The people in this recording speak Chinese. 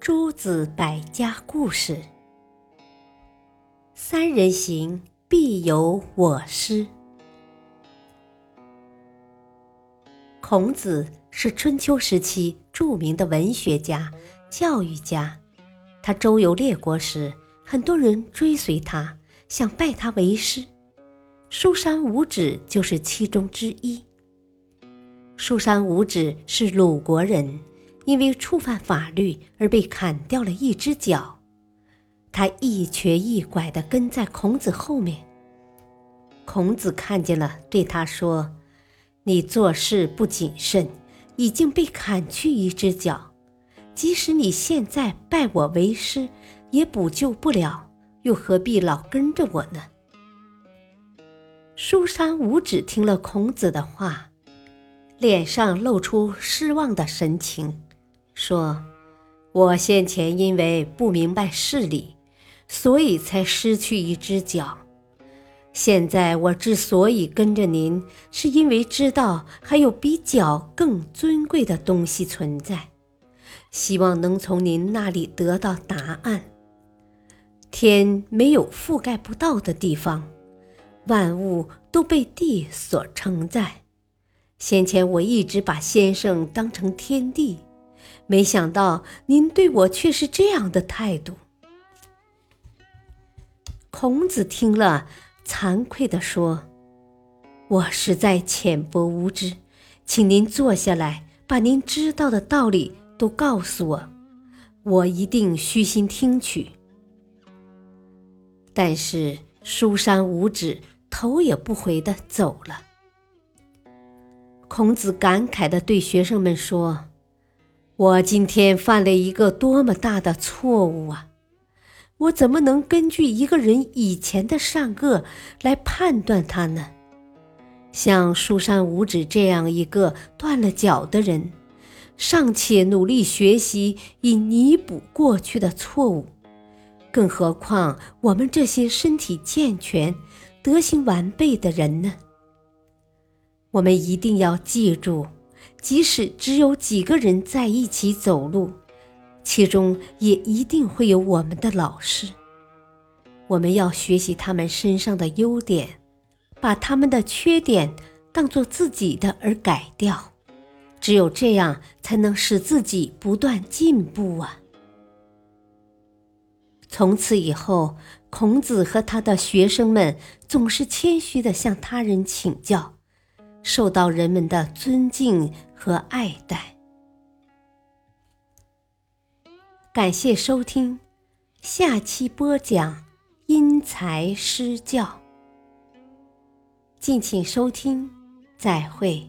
诸子百家故事：三人行，必有我师。孔子是春秋时期著名的文学家、教育家。他周游列国时，很多人追随他，想拜他为师。书山五指就是其中之一。书山五指是鲁国人。因为触犯法律而被砍掉了一只脚，他一瘸一拐地跟在孔子后面。孔子看见了，对他说：“你做事不谨慎，已经被砍去一只脚，即使你现在拜我为师，也补救不了，又何必老跟着我呢？”书山五指听了孔子的话，脸上露出失望的神情。说：“我先前因为不明白事理，所以才失去一只脚。现在我之所以跟着您，是因为知道还有比脚更尊贵的东西存在，希望能从您那里得到答案。天没有覆盖不到的地方，万物都被地所承载。先前我一直把先生当成天地。”没想到您对我却是这样的态度。孔子听了，惭愧地说：“我实在浅薄无知，请您坐下来，把您知道的道理都告诉我，我一定虚心听取。”但是书山无指，头也不回地走了。孔子感慨地对学生们说。我今天犯了一个多么大的错误啊！我怎么能根据一个人以前的善恶来判断他呢？像书山五指这样一个断了脚的人，尚且努力学习以弥补过去的错误，更何况我们这些身体健全、德行完备的人呢？我们一定要记住。即使只有几个人在一起走路，其中也一定会有我们的老师。我们要学习他们身上的优点，把他们的缺点当做自己的而改掉。只有这样，才能使自己不断进步啊！从此以后，孔子和他的学生们总是谦虚地向他人请教。受到人们的尊敬和爱戴。感谢收听，下期播讲因材施教。敬请收听，再会。